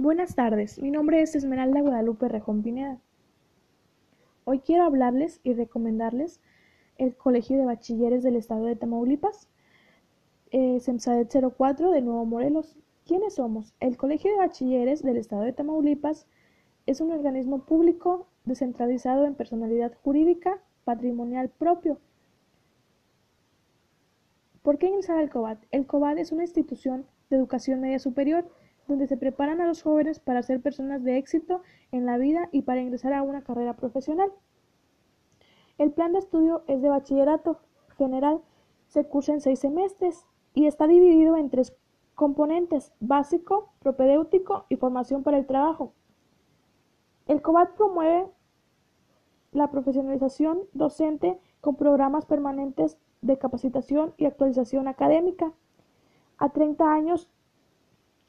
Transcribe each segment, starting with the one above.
Buenas tardes, mi nombre es Esmeralda Guadalupe Rejón Pineda. Hoy quiero hablarles y recomendarles el Colegio de Bachilleres del Estado de Tamaulipas, eh, 04 de Nuevo Morelos. ¿Quiénes somos? El Colegio de Bachilleres del Estado de Tamaulipas es un organismo público descentralizado en personalidad jurídica patrimonial propio. ¿Por qué ingresar al COBAT? El COBAT es una institución de educación media superior donde se preparan a los jóvenes para ser personas de éxito en la vida y para ingresar a una carrera profesional. El plan de estudio es de bachillerato general, se cursa en seis semestres y está dividido en tres componentes, básico, propedéutico y formación para el trabajo. El COBAT promueve la profesionalización docente con programas permanentes de capacitación y actualización académica. A 30 años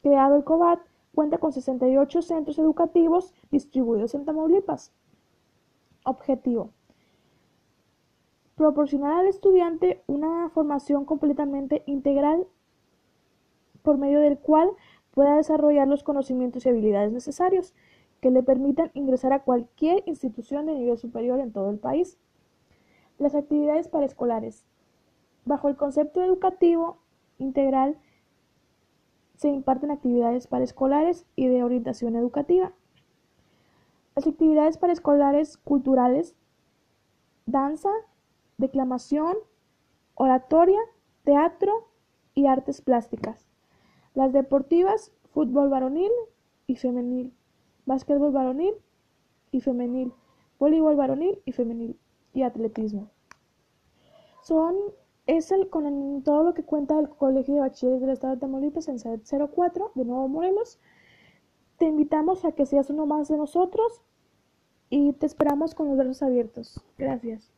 creado el COBAT, cuenta con 68 centros educativos distribuidos en Tamaulipas. Objetivo. Proporcionar al estudiante una formación completamente integral por medio del cual pueda desarrollar los conocimientos y habilidades necesarios que le permitan ingresar a cualquier institución de nivel superior en todo el país. Las actividades paraescolares. Bajo el concepto educativo integral se imparten actividades paraescolares y de orientación educativa. Las actividades paraescolares culturales, danza, declamación, oratoria, teatro y artes plásticas. Las deportivas, fútbol varonil y femenil, básquetbol varonil y femenil, voleibol varonil y femenil y atletismo. Son es el, con todo lo que cuenta el Colegio de Bachilleres del Estado de Tamaulipas en 04 de Nuevo Morelos. Te invitamos a que seas uno más de nosotros y te esperamos con los brazos abiertos. Gracias.